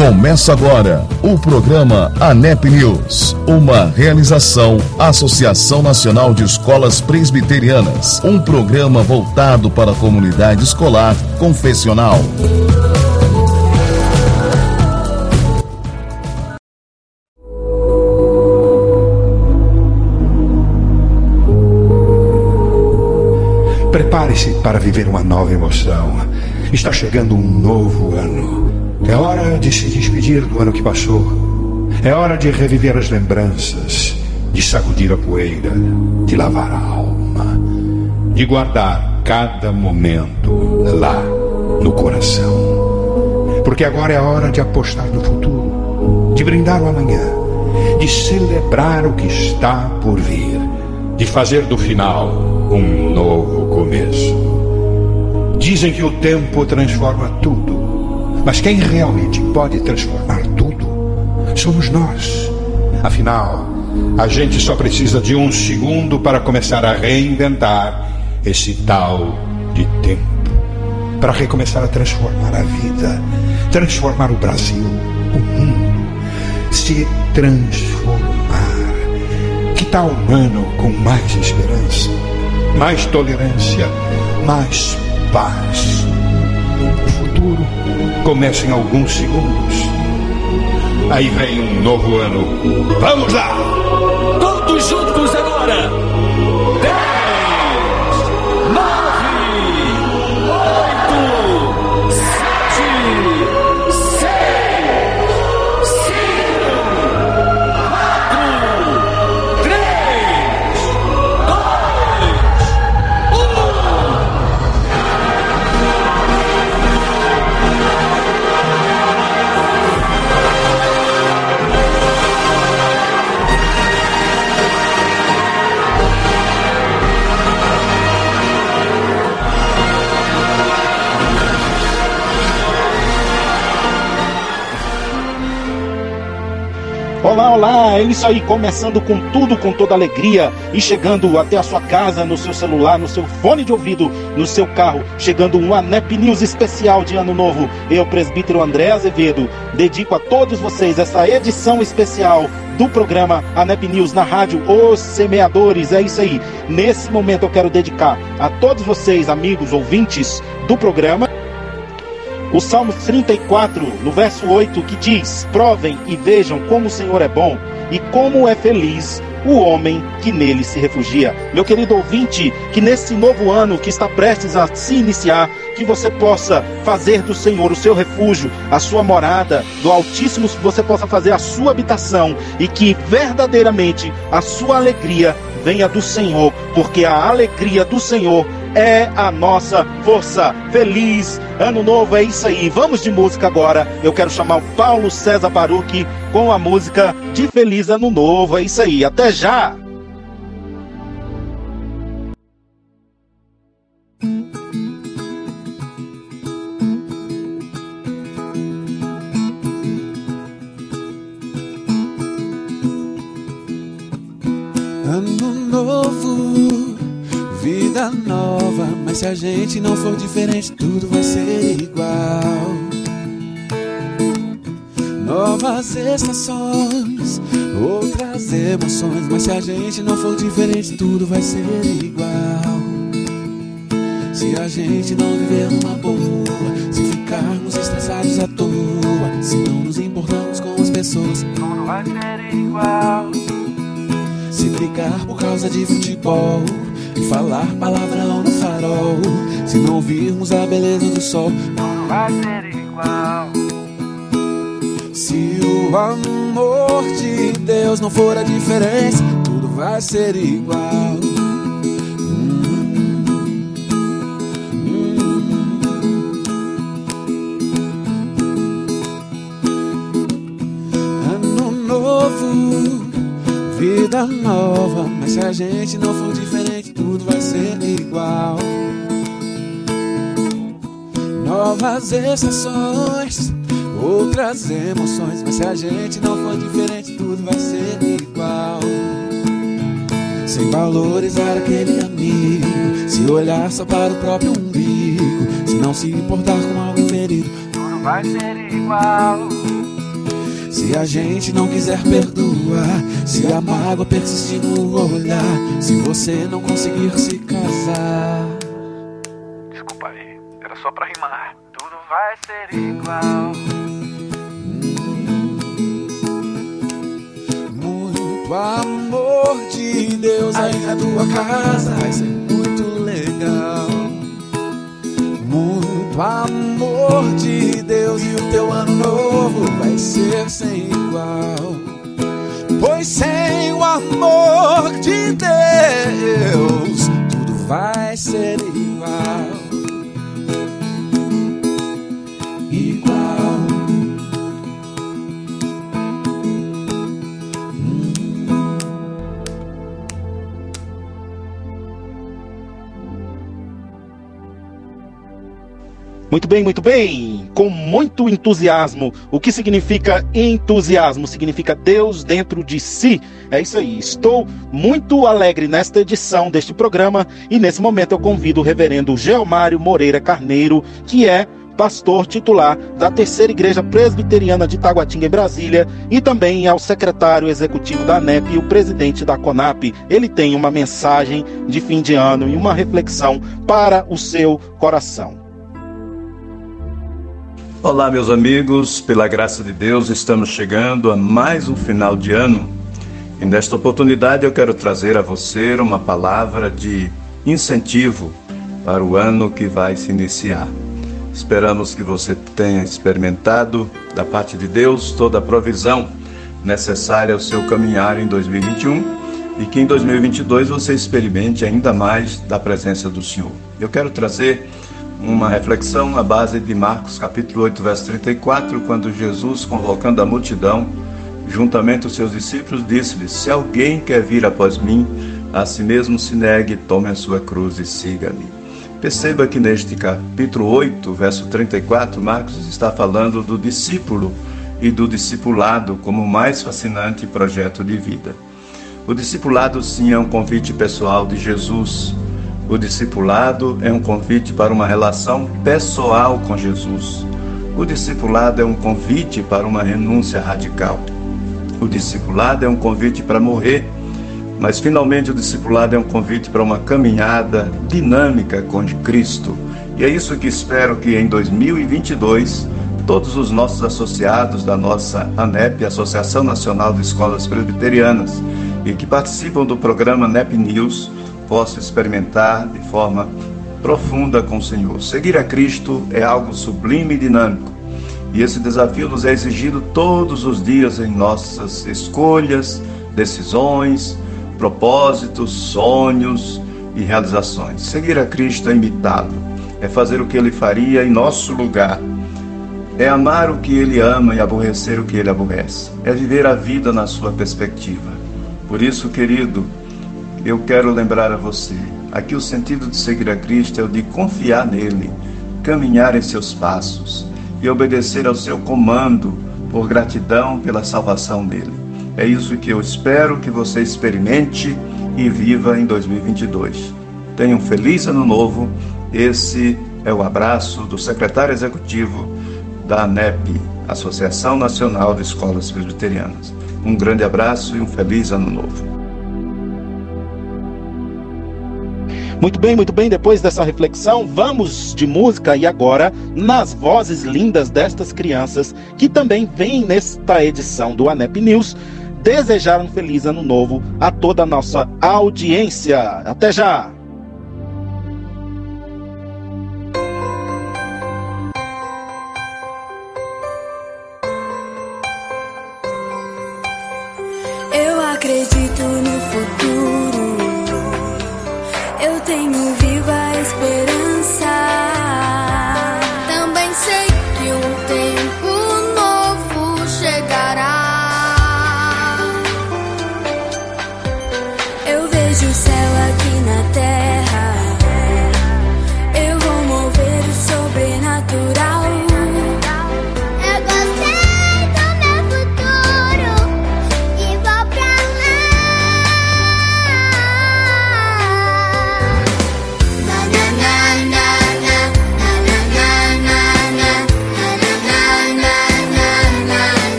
Começa agora o programa ANEP News, uma realização Associação Nacional de Escolas Presbiterianas, um programa voltado para a comunidade escolar confessional. Prepare-se para viver uma nova emoção. Está chegando um novo ano. É hora de se despedir do ano que passou. É hora de reviver as lembranças, de sacudir a poeira, de lavar a alma, de guardar cada momento lá no coração. Porque agora é a hora de apostar no futuro, de brindar o amanhã, de celebrar o que está por vir, de fazer do final um novo começo. Dizem que o tempo transforma tudo mas quem realmente pode transformar tudo somos nós. Afinal, a gente só precisa de um segundo para começar a reinventar esse tal de tempo. Para recomeçar a transformar a vida, transformar o Brasil, o mundo, se transformar. Que tal um ano com mais esperança, mais tolerância, mais paz? futuro começa em alguns segundos. Aí vem um novo ano. Vamos lá! Isso aí, começando com tudo, com toda alegria e chegando até a sua casa, no seu celular, no seu fone de ouvido, no seu carro, chegando um ANEP News especial de Ano Novo. Eu, presbítero André Azevedo, dedico a todos vocês essa edição especial do programa ANEP News na rádio Os Semeadores. É isso aí. Nesse momento eu quero dedicar a todos vocês, amigos, ouvintes do programa, o Salmo 34, no verso 8, que diz: Provem e vejam como o Senhor é bom e como é feliz o homem que nele se refugia. Meu querido ouvinte, que nesse novo ano que está prestes a se iniciar, que você possa fazer do Senhor o seu refúgio, a sua morada, do Altíssimo você possa fazer a sua habitação e que verdadeiramente a sua alegria venha do Senhor, porque a alegria do Senhor é a nossa força. Feliz ano novo, é isso aí. Vamos de música agora. Eu quero chamar o Paulo César Baruch com a música de Feliz Ano Novo. É isso aí. Até já! Gente não for diferente, tudo vai ser igual. Novas estações, outras emoções. Mas se a gente não for diferente, tudo vai ser igual. Se a gente não viver numa boa, se ficarmos estressados à toa, se não nos importamos com as pessoas, tudo vai ser igual. Se brigar por causa de futebol falar palavrão no farol. Se não virmos a beleza do sol, não vai ser igual. Se o amor de Deus não for a diferença, tudo vai ser igual. Vida nova, mas se a gente não for diferente tudo vai ser igual. Novas estações, outras emoções. Mas se a gente não for diferente, tudo vai ser igual. Sem valorizar aquele amigo, se olhar só para o próprio umbigo, se não se importar com alguém ferido, tudo vai ser igual. Se a gente não quiser se a mágoa persistir no olhar, se você não conseguir se casar. Desculpa aí, era só pra rimar. Tudo vai ser igual. Muito amor de Deus aí na tua casa vai ser muito legal. Muito amor de Deus e o teu ano novo vai ser sem igual. Pois sem o amor de Deus, tudo vai ser Muito bem, muito bem. Com muito entusiasmo. O que significa entusiasmo? Significa Deus dentro de si. É isso aí. Estou muito alegre nesta edição deste programa e nesse momento eu convido o reverendo Geomário Moreira Carneiro, que é pastor titular da Terceira Igreja Presbiteriana de Taguatinga, em Brasília, e também ao secretário executivo da ANEP e o presidente da CONAP. Ele tem uma mensagem de fim de ano e uma reflexão para o seu coração. Olá, meus amigos, pela graça de Deus, estamos chegando a mais um final de ano e nesta oportunidade eu quero trazer a você uma palavra de incentivo para o ano que vai se iniciar. Esperamos que você tenha experimentado da parte de Deus toda a provisão necessária ao seu caminhar em 2021 e que em 2022 você experimente ainda mais da presença do Senhor. Eu quero trazer uma reflexão à base de Marcos capítulo 8, verso 34, quando Jesus, convocando a multidão, juntamente os seus discípulos, disse-lhes: Se alguém quer vir após mim, a si mesmo se negue, tome a sua cruz e siga-me. Perceba que neste capítulo 8, verso 34, Marcos está falando do discípulo e do discipulado como o mais fascinante projeto de vida. O discipulado, sim, é um convite pessoal de Jesus o discipulado é um convite para uma relação pessoal com Jesus. O discipulado é um convite para uma renúncia radical. O discipulado é um convite para morrer, mas finalmente o discipulado é um convite para uma caminhada dinâmica com Cristo. E é isso que espero que em 2022 todos os nossos associados da nossa ANEP, Associação Nacional de Escolas Presbiterianas, e que participam do programa NEP News, possa experimentar de forma profunda com o Senhor. Seguir a Cristo é algo sublime e dinâmico. E esse desafio nos é exigido todos os dias em nossas escolhas, decisões, propósitos, sonhos e realizações. Seguir a Cristo é imitá-lo, é fazer o que ele faria em nosso lugar. É amar o que ele ama e aborrecer o que ele aborrece. É viver a vida na sua perspectiva. Por isso, querido, eu quero lembrar a você: aqui o sentido de seguir a Cristo é o de confiar nele, caminhar em seus passos e obedecer ao seu comando por gratidão pela salvação dele. É isso que eu espero que você experimente e viva em 2022. Tenha um feliz ano novo. Esse é o abraço do secretário executivo da ANEP, Associação Nacional de Escolas Presbiterianas. Um grande abraço e um feliz ano novo. Muito bem, muito bem. Depois dessa reflexão, vamos de música e agora nas vozes lindas destas crianças que também vêm nesta edição do ANEP News desejar um feliz ano novo a toda a nossa audiência. Até já! Tenho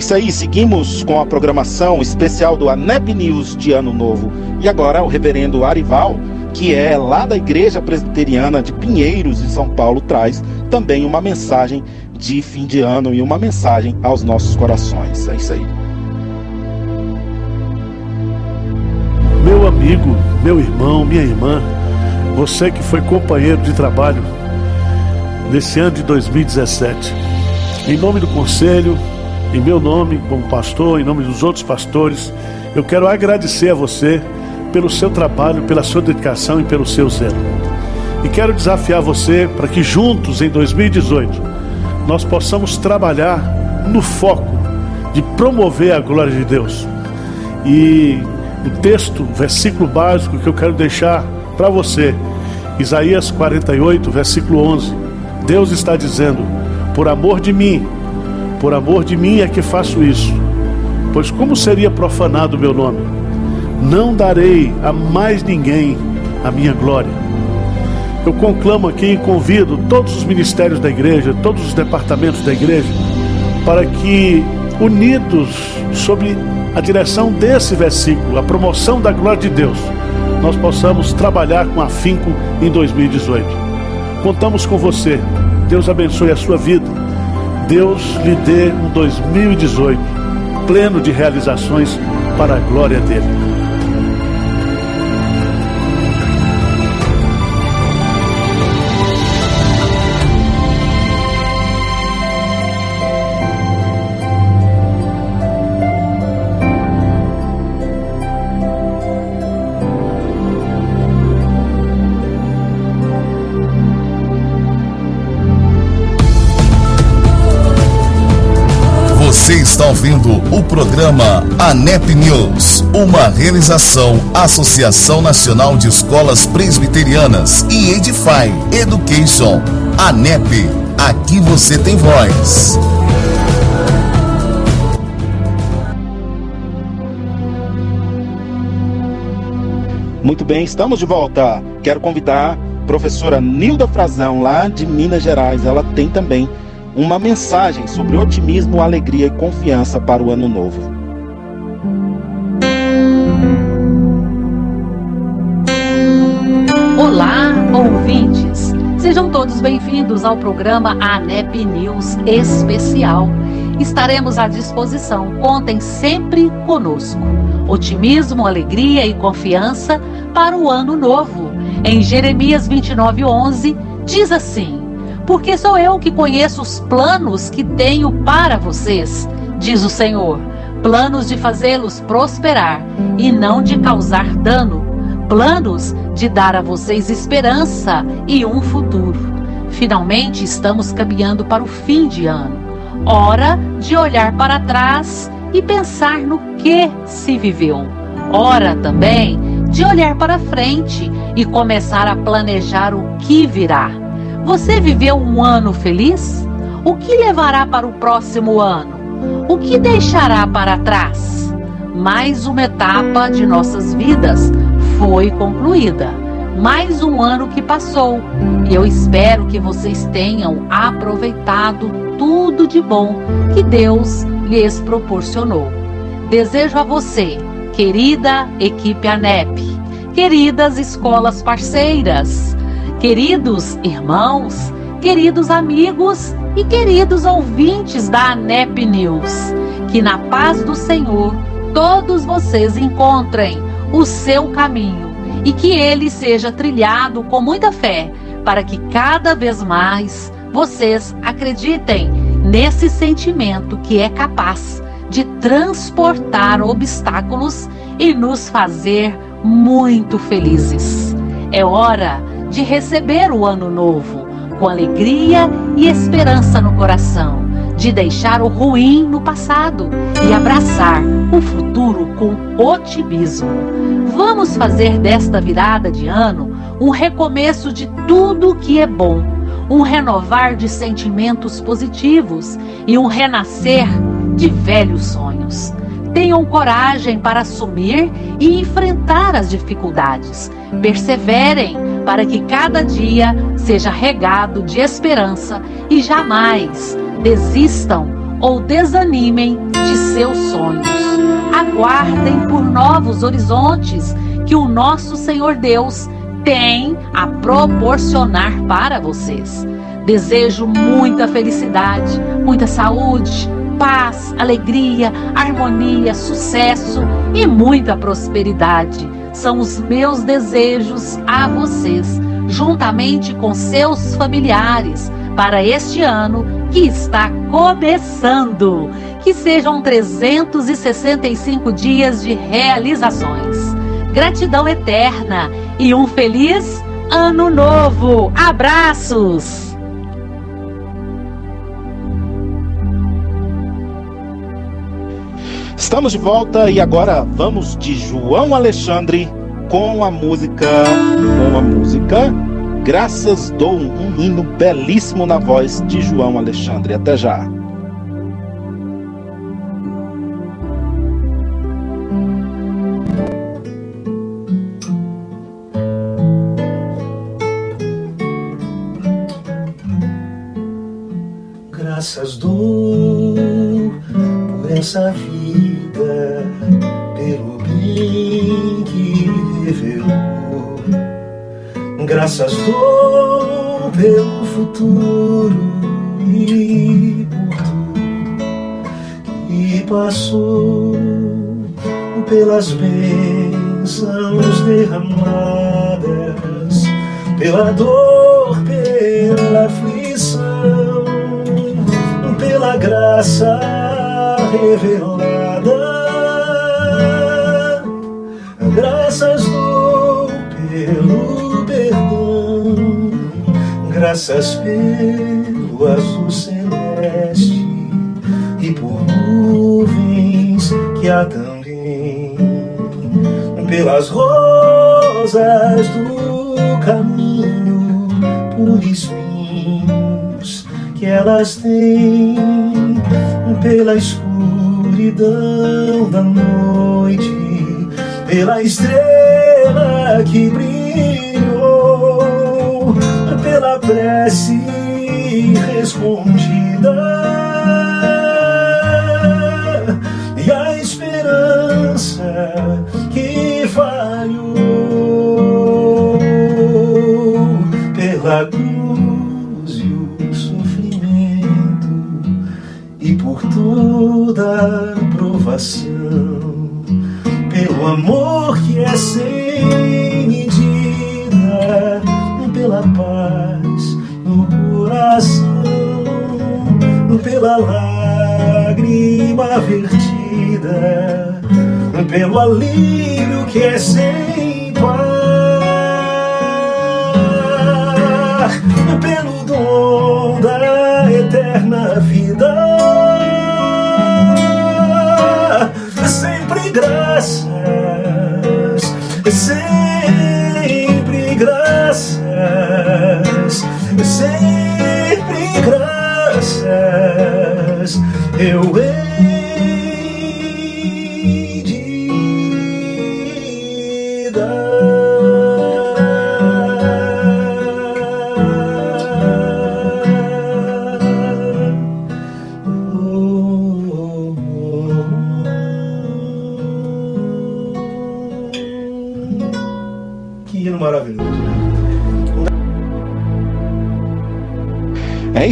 isso aí, seguimos com a programação especial do ANEP News de Ano Novo. E agora o reverendo Arival, que é lá da Igreja Presbiteriana de Pinheiros, em São Paulo, traz também uma mensagem de fim de ano e uma mensagem aos nossos corações. É isso aí. Meu amigo, meu irmão, minha irmã, você que foi companheiro de trabalho nesse ano de 2017, em nome do conselho, em meu nome como pastor, em nome dos outros pastores, eu quero agradecer a você pelo seu trabalho, pela sua dedicação e pelo seu zelo. E quero desafiar você para que juntos em 2018 nós possamos trabalhar no foco de promover a glória de Deus. E o texto, o versículo básico que eu quero deixar para você, Isaías 48, versículo 11. Deus está dizendo: Por amor de mim, por amor de mim é que faço isso. Pois como seria profanado o meu nome? Não darei a mais ninguém a minha glória. Eu conclamo aqui e convido todos os ministérios da igreja, todos os departamentos da igreja, para que, unidos sob a direção desse versículo, a promoção da glória de Deus, nós possamos trabalhar com afinco em 2018. Contamos com você. Deus abençoe a sua vida. Deus lhe dê um 2018 pleno de realizações para a glória dele. Você está ouvindo o programa ANEP News, uma realização Associação Nacional de Escolas Presbiterianas e Edify Education. ANEP, aqui você tem voz. Muito bem, estamos de volta. Quero convidar a professora Nilda Frazão, lá de Minas Gerais. Ela tem também uma mensagem sobre otimismo, alegria e confiança para o ano novo. Olá, ouvintes! Sejam todos bem-vindos ao programa ANEP News Especial. Estaremos à disposição, contem sempre conosco. Otimismo, alegria e confiança para o ano novo. Em Jeremias 29:11 diz assim: porque sou eu que conheço os planos que tenho para vocês, diz o Senhor. Planos de fazê-los prosperar e não de causar dano. Planos de dar a vocês esperança e um futuro. Finalmente estamos caminhando para o fim de ano. Hora de olhar para trás e pensar no que se viveu. Hora também de olhar para frente e começar a planejar o que virá. Você viveu um ano feliz? O que levará para o próximo ano? O que deixará para trás? Mais uma etapa de nossas vidas foi concluída. Mais um ano que passou. E eu espero que vocês tenham aproveitado tudo de bom que Deus lhes proporcionou. Desejo a você, querida equipe ANEP, queridas escolas parceiras, Queridos irmãos, queridos amigos e queridos ouvintes da ANEP News, que na paz do Senhor todos vocês encontrem o seu caminho e que ele seja trilhado com muita fé, para que cada vez mais vocês acreditem nesse sentimento que é capaz de transportar obstáculos e nos fazer muito felizes. É hora de receber o ano novo com alegria e esperança no coração, de deixar o ruim no passado e abraçar o futuro com otimismo. Vamos fazer desta virada de ano um recomeço de tudo que é bom, um renovar de sentimentos positivos e um renascer de velhos sonhos. Tenham coragem para assumir e enfrentar as dificuldades. Perseverem para que cada dia seja regado de esperança e jamais desistam ou desanimem de seus sonhos. Aguardem por novos horizontes que o nosso Senhor Deus tem a proporcionar para vocês. Desejo muita felicidade, muita saúde, paz, alegria, harmonia, sucesso e muita prosperidade. São os meus desejos a vocês, juntamente com seus familiares, para este ano que está começando. Que sejam 365 dias de realizações. Gratidão eterna e um feliz ano novo. Abraços! Estamos de volta e agora vamos de João Alexandre com a música, com a música Graças dou um hino belíssimo na voz de João Alexandre. Até já. Graças dou por essa vida Graças dou pelo futuro e por tudo que passou, pelas bênçãos derramadas, pela dor, pela aflição, pela graça revelada. Graças pelo azul celeste e por nuvens que há também, pelas rosas do caminho, por espinhos que elas têm, pela escuridão da noite pela estrela que brilhou, pela prece respondida. E a esperança que falhou pela cruz e o sofrimento e por toda provação pelo amor que é sem paz no coração, pela lágrima vertida, pelo alívio que é sem par, pelo dom da eterna vida. Sempre graças, eu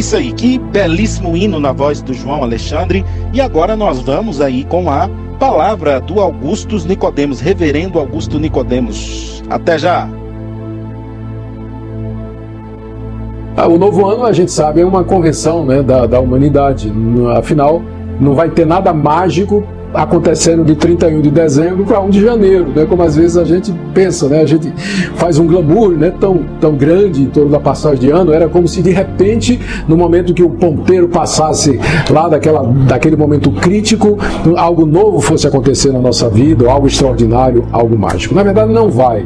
isso aí, que belíssimo hino na voz do João Alexandre. E agora nós vamos aí com a palavra do Augustus Nicodemos, reverendo Augusto Nicodemos. Até já. Ah, o novo ano, a gente sabe, é uma convenção né, da, da humanidade. Afinal, não vai ter nada mágico acontecendo de 31 de dezembro para 1 de janeiro, né? Como às vezes a gente pensa, né? A gente faz um glamour, né? Tão, tão grande em torno da passagem de ano, era como se de repente, no momento que o ponteiro passasse lá daquela, daquele momento crítico, algo novo fosse acontecer na nossa vida, algo extraordinário, algo mágico. Na verdade, não vai.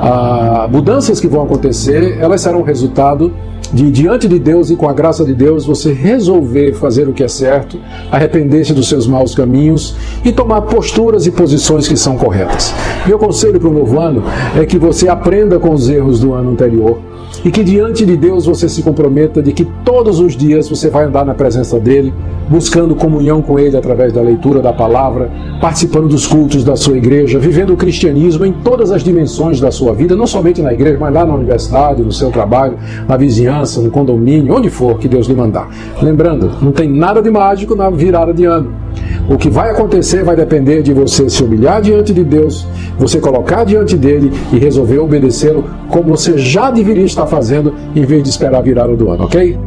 Ah, mudanças que vão acontecer, elas serão resultado de diante de Deus e com a graça de Deus você resolver fazer o que é certo, arrepender-se dos seus maus caminhos e tomar posturas e posições que são corretas. Meu conselho para o novo ano é que você aprenda com os erros do ano anterior e que diante de Deus você se comprometa de que todos os dias você vai andar na presença dele buscando comunhão com Ele através da leitura da palavra, participando dos cultos da sua igreja, vivendo o cristianismo em todas as dimensões da sua vida, não somente na igreja, mas lá na universidade, no seu trabalho, na vizinhança, no condomínio, onde for que Deus lhe mandar. Lembrando, não tem nada de mágico na virada de ano. O que vai acontecer vai depender de você se humilhar diante de Deus, você colocar diante dele e resolver obedecê-lo como você já deveria estar fazendo em vez de esperar a virada do ano, ok?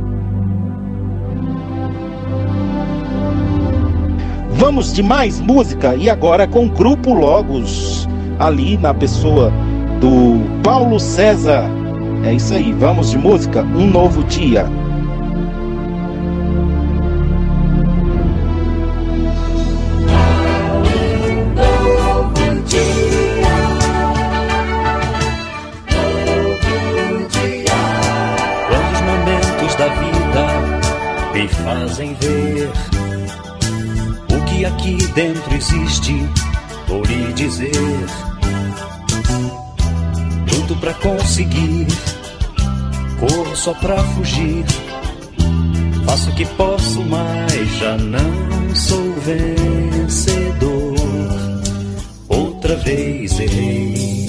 Vamos de mais música e agora com o Grupo Logos, ali na pessoa do Paulo César. É isso aí, vamos de música, um novo dia. Corro só pra fugir. Faço o que posso, mas já não sou vencedor. Outra vez errei.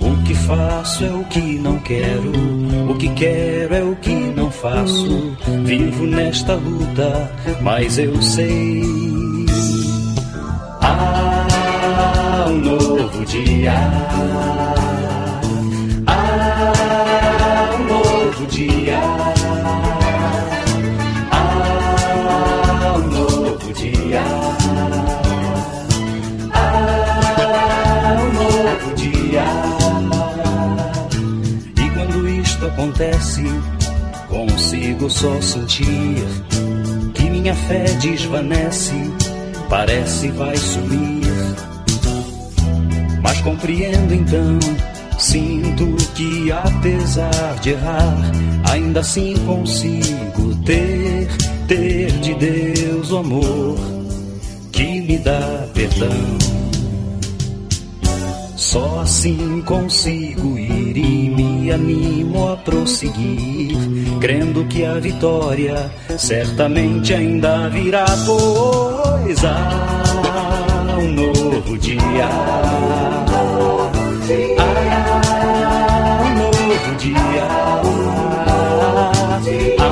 O que faço é o que não quero, o que quero é o que não faço. Vivo nesta luta, mas eu sei. Há um novo dia. Acontece, consigo só sentir que minha fé desvanece, parece vai sumir. Mas compreendo então, sinto que apesar de errar, ainda assim consigo ter, ter de Deus o amor que me dá perdão. Só assim consigo ir e me animo a prosseguir, crendo que a vitória certamente ainda virá, pois há um novo dia. Há um novo dia. Há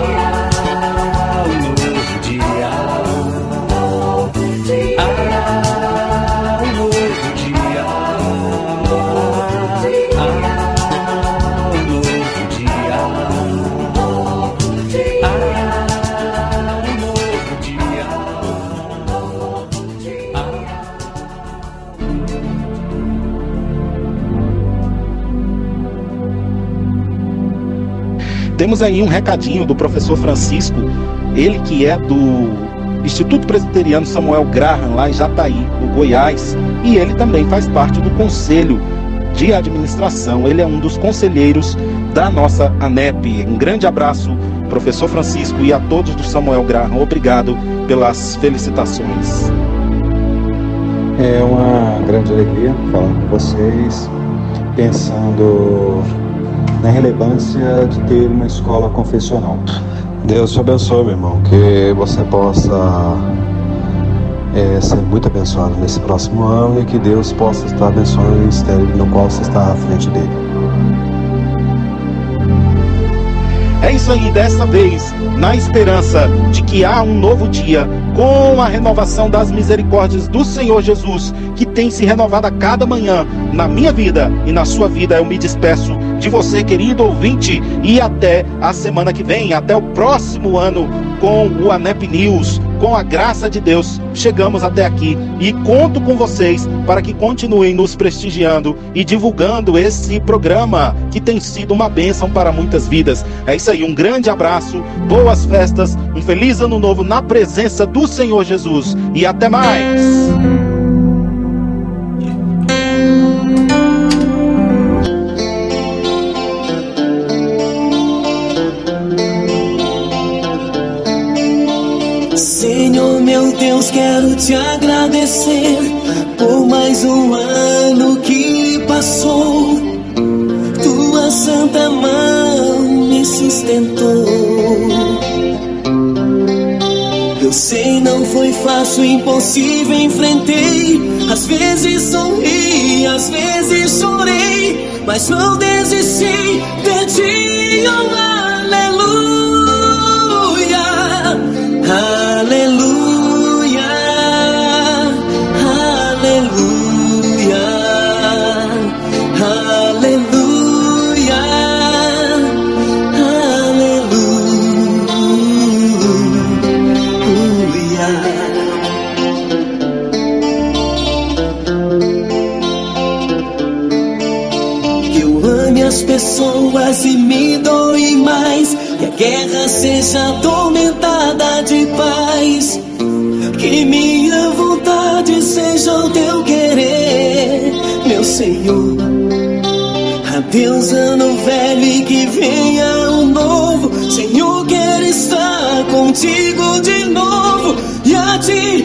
Temos aí um recadinho do professor Francisco, ele que é do Instituto Presbiteriano Samuel Graham, lá em Jataí, no Goiás, e ele também faz parte do Conselho de Administração. Ele é um dos conselheiros da nossa ANEP. Um grande abraço, professor Francisco, e a todos do Samuel Graham. Obrigado pelas felicitações. É uma grande alegria falar com vocês, pensando na relevância de ter uma escola confessional. Deus te abençoe, meu irmão, que você possa é, ser muito abençoado nesse próximo ano e que Deus possa estar abençoando o ministério no qual você está à frente dele. É isso aí, dessa vez, na esperança de que há um novo dia, com a renovação das misericórdias do Senhor Jesus, que tem se renovado a cada manhã na minha vida e na sua vida, eu me despeço de você, querido ouvinte, e até a semana que vem, até o próximo ano, com o ANEP News. Com a graça de Deus, chegamos até aqui e conto com vocês para que continuem nos prestigiando e divulgando esse programa que tem sido uma bênção para muitas vidas. É isso aí, um grande abraço, boas festas, um feliz ano novo na presença do Senhor Jesus e até mais. Te agradecer por mais um ano que passou. Tua santa mão me sustentou. Eu sei, não foi fácil, impossível, enfrentei. Às vezes sorri, às vezes chorei, mas não desisti de ti, oh, aleluia, guerra seja atormentada de paz. Que minha vontade seja o teu querer, meu Senhor. Adeus, ano velho, e que venha o novo. Senhor, quero estar contigo de novo e a ti